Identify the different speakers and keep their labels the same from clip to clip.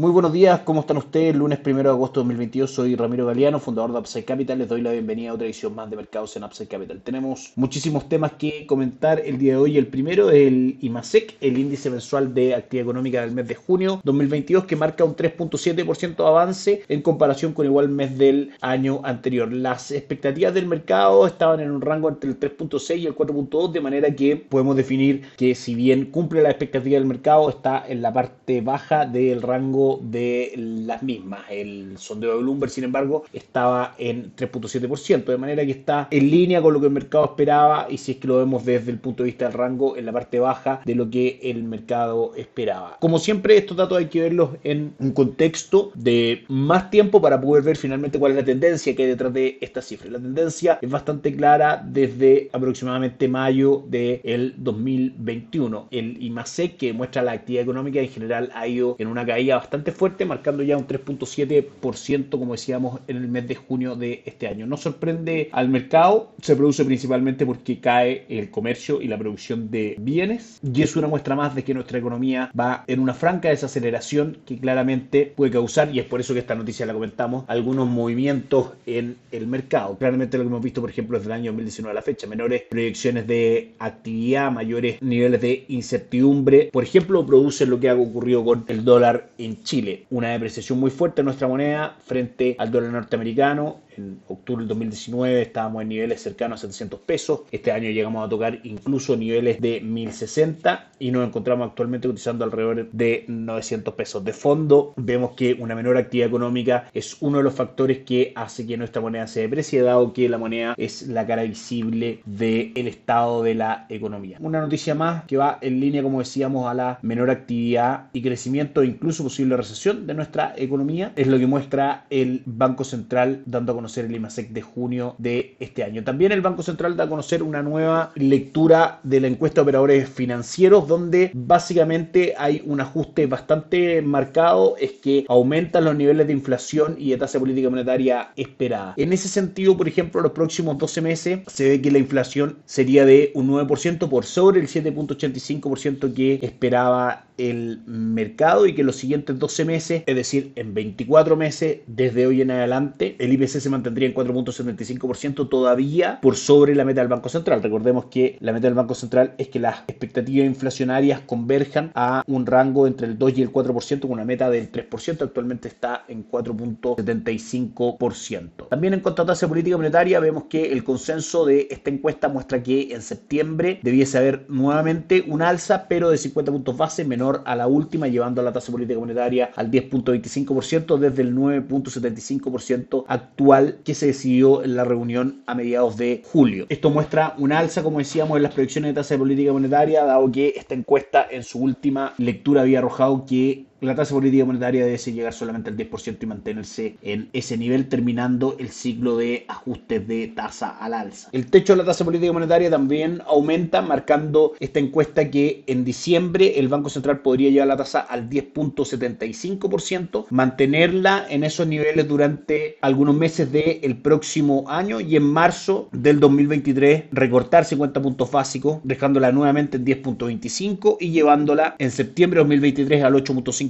Speaker 1: Muy buenos días, ¿cómo están ustedes? Lunes 1 de agosto de 2022, soy Ramiro Galeano, fundador de Upside Capital. Les doy la bienvenida a otra edición más de mercados en Upside Capital. Tenemos muchísimos temas que comentar el día de hoy. El primero es el IMASEC, el índice mensual de actividad económica del mes de junio 2022, que marca un 3.7% de avance en comparación con igual mes del año anterior. Las expectativas del mercado estaban en un rango entre el 3.6 y el 4.2, de manera que podemos definir que si bien cumple la expectativa del mercado, está en la parte baja del rango de las mismas. El sondeo de Bloomberg, sin embargo, estaba en 3.7%, de manera que está en línea con lo que el mercado esperaba y si es que lo vemos desde el punto de vista del rango, en la parte baja de lo que el mercado esperaba. Como siempre, estos datos hay que verlos en un contexto de más tiempo para poder ver finalmente cuál es la tendencia que hay detrás de esta cifra. La tendencia es bastante clara desde aproximadamente mayo del 2021. El IMASEC, que muestra la actividad económica en general, ha ido en una caída bastante fuerte, marcando ya un 3.7%, como decíamos, en el mes de junio de este año. No sorprende al mercado, se produce principalmente porque cae el comercio y la producción de bienes, y es una muestra más de que nuestra economía va en una franca desaceleración que claramente puede causar, y es por eso que esta noticia la comentamos, algunos movimientos en el mercado. Claramente lo que hemos visto, por ejemplo, desde el año 2019 a la fecha, menores proyecciones de actividad, mayores niveles de incertidumbre, por ejemplo, produce lo que ha ocurrido con el dólar en Chile. Una depreciación muy fuerte de nuestra moneda frente al dólar norteamericano en octubre del 2019 estábamos en niveles cercanos a 700 pesos. Este año llegamos a tocar incluso niveles de 1060 y nos encontramos actualmente utilizando alrededor de 900 pesos. De fondo, vemos que una menor actividad económica es uno de los factores que hace que nuestra moneda se deprecie, dado que la moneda es la cara visible del estado de la economía. Una noticia más que va en línea, como decíamos, a la menor actividad y crecimiento, incluso posible recesión de nuestra economía, es lo que muestra el Banco Central dando a conocer el IMASEC de junio de este año. También el Banco Central da a conocer una nueva lectura de la encuesta de operadores financieros donde básicamente hay un ajuste bastante marcado, es que aumentan los niveles de inflación y de tasa política monetaria esperada. En ese sentido, por ejemplo, los próximos 12 meses se ve que la inflación sería de un 9% por sobre el 7.85% que esperaba el mercado y que los siguientes 12 meses, es decir, en 24 meses desde hoy en adelante, el IPC se mantendría en 4.75% todavía por sobre la meta del Banco Central. Recordemos que la meta del Banco Central es que las expectativas inflacionarias converjan a un rango entre el 2 y el 4% con una meta del 3%. Actualmente está en 4.75%. También en cuanto a tasa política monetaria, vemos que el consenso de esta encuesta muestra que en septiembre debiese haber nuevamente un alza, pero de 50 puntos base menor a la última, llevando la tasa política monetaria al 10.25% desde el 9.75% actual que se decidió en la reunión a mediados de julio. Esto muestra una alza, como decíamos, en las proyecciones de tasa de política monetaria, dado que esta encuesta en su última lectura había arrojado que la tasa política monetaria debe llegar solamente al 10% y mantenerse en ese nivel, terminando el ciclo de ajustes de tasa al alza. El techo de la tasa política monetaria también aumenta, marcando esta encuesta que en diciembre el Banco Central podría llevar la tasa al 10.75%, mantenerla en esos niveles durante algunos meses del próximo año y en marzo del 2023 recortar 50 puntos básicos, dejándola nuevamente en 10.25 y llevándola en septiembre de 2023 al 8.5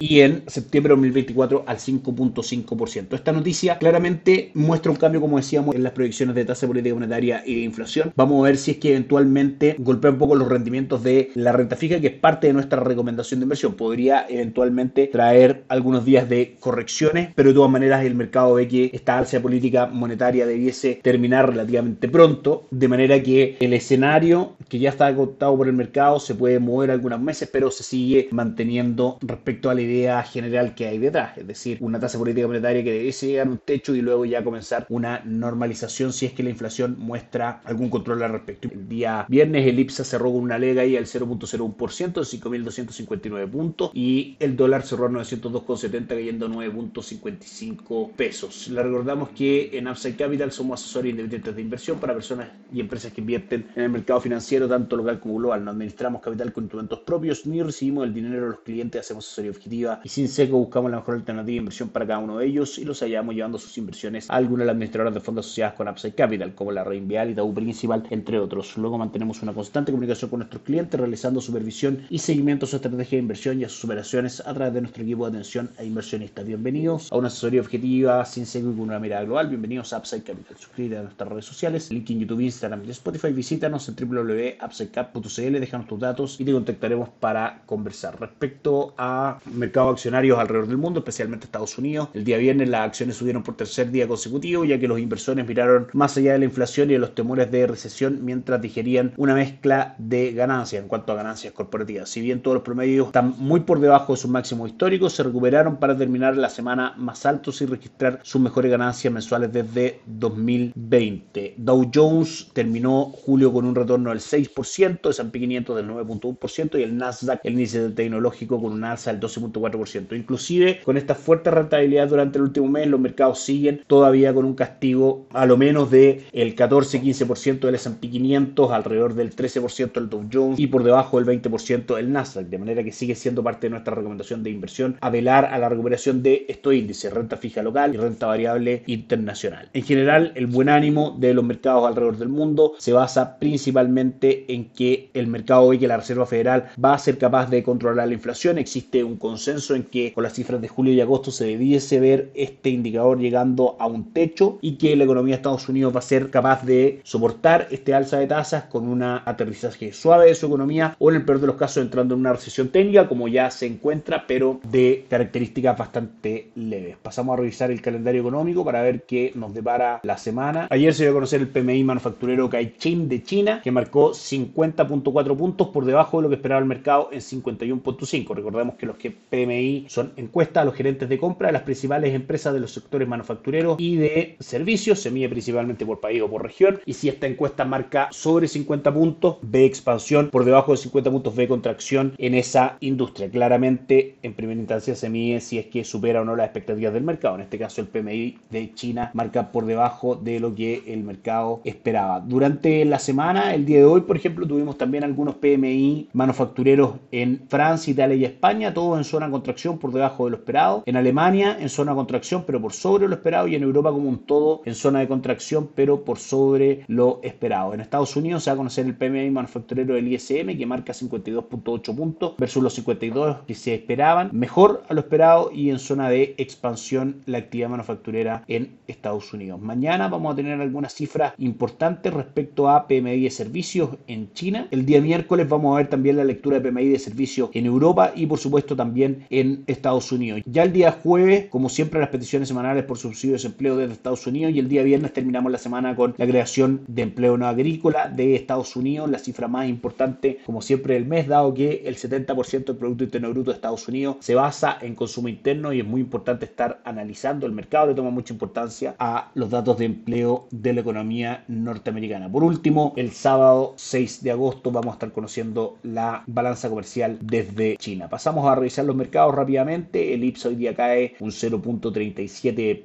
Speaker 1: y en septiembre de 2024 al 5.5%. Esta noticia claramente muestra un cambio, como decíamos, en las proyecciones de tasa política monetaria y de inflación. Vamos a ver si es que eventualmente golpea un poco los rendimientos de la renta fija, que es parte de nuestra recomendación de inversión. Podría eventualmente traer algunos días de correcciones, pero de todas maneras el mercado ve que esta alza política monetaria debiese terminar relativamente pronto, de manera que el escenario que ya está agotado por el mercado se puede mover algunos meses, pero se sigue manteniendo respecto a la idea general que hay detrás, es decir, una tasa política monetaria que debe llegar a un techo y luego ya comenzar una normalización si es que la inflación muestra algún control al respecto. El día viernes el IPSA cerró con una lega ahí al 0.01%, 5.259 puntos y el dólar cerró a 902,70 cayendo 9.55 pesos. Le recordamos que en Upside Capital somos asesores independientes de inversión para personas y empresas que invierten en el mercado financiero tanto local como global. No administramos capital con instrumentos propios ni recibimos el dinero de los clientes hacemos asesoría objetiva y sin seco buscamos la mejor alternativa de inversión para cada uno de ellos y los hallamos llevando sus inversiones a alguna de las administradoras de fondos asociadas con Upside Capital, como la Reinvial y Tau Principal, entre otros. Luego mantenemos una constante comunicación con nuestros clientes, realizando supervisión y seguimiento a su estrategia de inversión y a sus operaciones a través de nuestro equipo de atención a inversionistas. Bienvenidos a una asesoría objetiva, sin seco y con una mirada global. Bienvenidos a Upside Capital. Suscríbete a nuestras redes sociales, link en YouTube, Instagram y Spotify. Visítanos en www.upsidecap.cl, déjanos tus datos y te contactaremos para conversar. Respecto a mercados accionarios alrededor del mundo, especialmente Estados Unidos, el día viernes las acciones subieron por tercer día consecutivo, ya que los inversores miraron más allá de la inflación y de los temores de recesión mientras digerían una mezcla de ganancias en cuanto a ganancias corporativas. Si bien todos los promedios están muy por debajo de sus máximos históricos, se recuperaron para terminar la semana más altos y registrar sus mejores ganancias mensuales desde 2020. Dow Jones terminó julio con un retorno del 6%, S&P 500 del 9.1% y el Nasdaq, el índice tecnológico, con un alza del 12.4%. Inclusive con esta fuerte rentabilidad durante el último mes, los mercados siguen todavía con un castigo a lo menos de el 14-15% del S&P 500, alrededor del 13% del Dow Jones y por debajo del 20% del Nasdaq, de manera que sigue siendo parte de nuestra recomendación de inversión a velar a la recuperación de estos índices, renta fija local y renta variable internacional. En general, el buen ánimo de los mercados alrededor del mundo se basa principalmente en que el mercado hoy que la Reserva Federal va a ser capaz de controlar la inflación. Existe un consenso en que con las cifras de julio y agosto se debiese ver este indicador llegando a un techo y que la economía de Estados Unidos va a ser capaz de soportar este alza de tasas con un aterrizaje suave de su economía o en el peor de los casos entrando en una recesión técnica como ya se encuentra pero de características bastante leves. Pasamos a revisar el calendario económico para ver qué nos depara la semana. Ayer se dio a conocer el PMI manufacturero Caixin de China que marcó 50.4 puntos por debajo de lo que esperaba el mercado en 51.5. Recordemos que los que PMI son encuestas a los gerentes de compra de las principales empresas de los sectores manufactureros y de servicios, se mide principalmente por país o por región y si esta encuesta marca sobre 50 puntos, ve expansión, por debajo de 50 puntos ve contracción en esa industria. Claramente en primera instancia se mide si es que supera o no las expectativas del mercado. En este caso el PMI de China marca por debajo de lo que el mercado esperaba. Durante la semana, el día de hoy, por ejemplo, tuvimos también algunos PMI manufactureros en Francia, Italia y España, todos en zona de contracción por debajo de lo esperado. En Alemania en zona de contracción, pero por sobre lo esperado. Y en Europa como un todo en zona de contracción, pero por sobre lo esperado. En Estados Unidos se va a conocer el PMI manufacturero del ISM, que marca 52.8 puntos versus los 52 que se esperaban. Mejor a lo esperado y en zona de expansión la actividad manufacturera en Estados Unidos. Mañana vamos a tener algunas cifras importantes respecto a PMI de servicios en China. El día miércoles vamos a ver también la lectura de PMI de servicios en Europa y por supuesto también en Estados Unidos. Ya el día jueves, como siempre, las peticiones semanales por subsidio de desempleo desde Estados Unidos y el día viernes terminamos la semana con la creación de empleo no agrícola de Estados Unidos, la cifra más importante como siempre del mes, dado que el 70% del Producto Interno Bruto de Estados Unidos se basa en consumo interno y es muy importante estar analizando el mercado, le toma mucha importancia a los datos de empleo de la economía norteamericana. Por último, el sábado 6 de agosto vamos a estar conociendo la balanza comercial desde China. Pasamos a revisar los mercados rápidamente. El IPSA hoy día cae un 0.37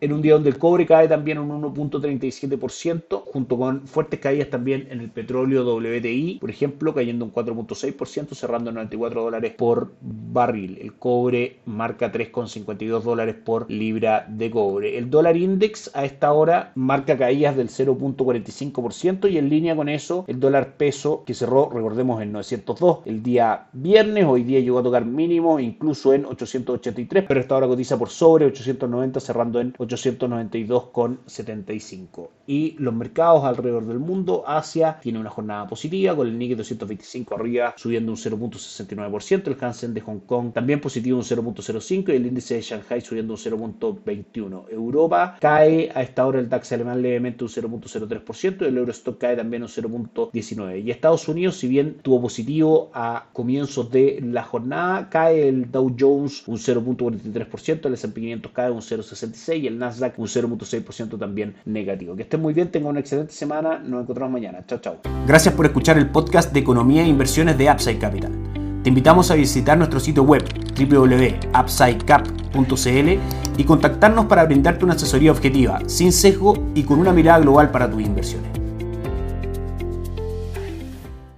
Speaker 1: en un día donde el cobre cae también un 1.37%, junto con fuertes caídas también en el petróleo WTI, por ejemplo, cayendo un 4.6%, cerrando en 94 dólares por barril. El cobre marca 3.52 dólares por libra de cobre. El dólar index a esta hora marca caídas del 0.45% y en línea con eso el dólar peso que cerró, recordemos, en 902 el día viernes, hoy día llegó a tocar mínimo incluso en 883, pero esta hora cotiza por sobre 890 cerrando en 892,75. Y los mercados alrededor del mundo, Asia tiene una jornada positiva con el Nikkei 225 arriba subiendo un 0.69%, el Hansen de Hong Kong también positivo un 0.05 y el índice de Shanghai subiendo un 0.21. Europa cae a esta hora el DAX alemán levemente un 0.03% y el Eurostock cae también un 0.19. Y Estados Unidos, si bien tuvo positivo a comienzos de la jornada, cae el Dow Jones un 0.43%, el S&P 500 cae un 0,66 y el Nasdaq un 0,6% también negativo. Que estén muy bien, tengan una excelente semana, nos encontramos mañana. Chao, chao.
Speaker 2: Gracias por escuchar el podcast de Economía e Inversiones de Upside Capital. Te invitamos a visitar nuestro sitio web www.upsidecap.cl y contactarnos para brindarte una asesoría objetiva, sin sesgo y con una mirada global para tus inversiones.